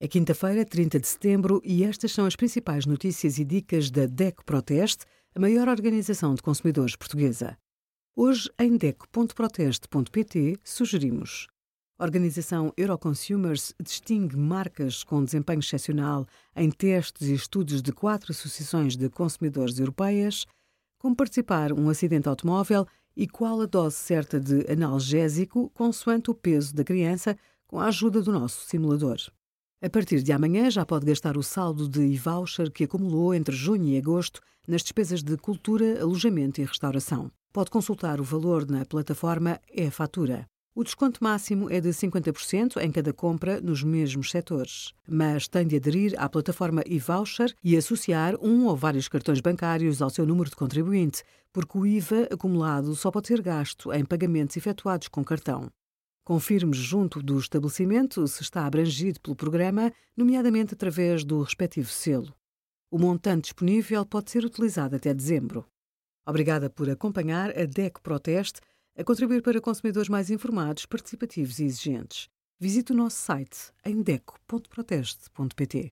É quinta-feira, 30 de setembro, e estas são as principais notícias e dicas da DECO Proteste, a maior organização de consumidores portuguesa. Hoje, em DECO.proteste.pt, sugerimos a organização Euroconsumers distingue marcas com desempenho excepcional em testes e estudos de quatro associações de consumidores europeias, como participar um acidente automóvel e qual a dose certa de analgésico consoante o peso da criança com a ajuda do nosso simulador. A partir de amanhã já pode gastar o saldo de e-voucher que acumulou entre junho e agosto nas despesas de cultura, alojamento e restauração. Pode consultar o valor na plataforma e-fatura. O desconto máximo é de 50% em cada compra nos mesmos setores, mas tem de aderir à plataforma e-voucher e associar um ou vários cartões bancários ao seu número de contribuinte, porque o IVA acumulado só pode ser gasto em pagamentos efetuados com cartão. Confirme junto do estabelecimento se está abrangido pelo programa, nomeadamente através do respectivo selo. O montante disponível pode ser utilizado até dezembro. Obrigada por acompanhar a DEC Proteste a contribuir para consumidores mais informados, participativos e exigentes. Visite o nosso site em deco.proteste.pt.